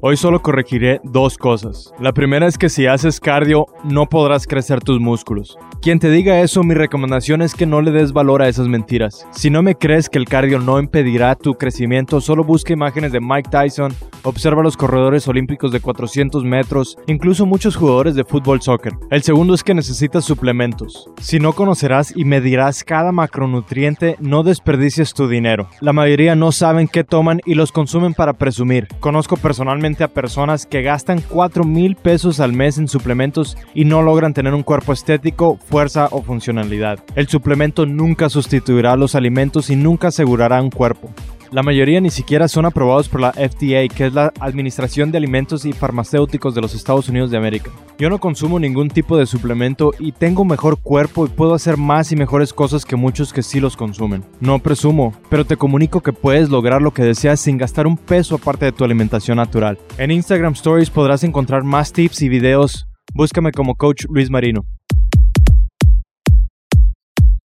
Hoy solo corregiré dos cosas. La primera es que si haces cardio no podrás crecer tus músculos. Quien te diga eso, mi recomendación es que no le des valor a esas mentiras. Si no me crees que el cardio no impedirá tu crecimiento, solo busca imágenes de Mike Tyson, observa los corredores olímpicos de 400 metros, incluso muchos jugadores de fútbol soccer. El segundo es que necesitas suplementos. Si no conocerás y medirás cada macronutriente, no desperdicies tu dinero. La mayoría no saben qué toman y los consumen para presumir. Conozco personalmente a personas que gastan 4 mil pesos al mes en suplementos y no logran tener un cuerpo estético, fuerza o funcionalidad. El suplemento nunca sustituirá los alimentos y nunca asegurará un cuerpo. La mayoría ni siquiera son aprobados por la FDA, que es la Administración de Alimentos y Farmacéuticos de los Estados Unidos de América. Yo no consumo ningún tipo de suplemento y tengo mejor cuerpo y puedo hacer más y mejores cosas que muchos que sí los consumen. No presumo, pero te comunico que puedes lograr lo que deseas sin gastar un peso aparte de tu alimentación natural. En Instagram Stories podrás encontrar más tips y videos. Búscame como Coach Luis Marino.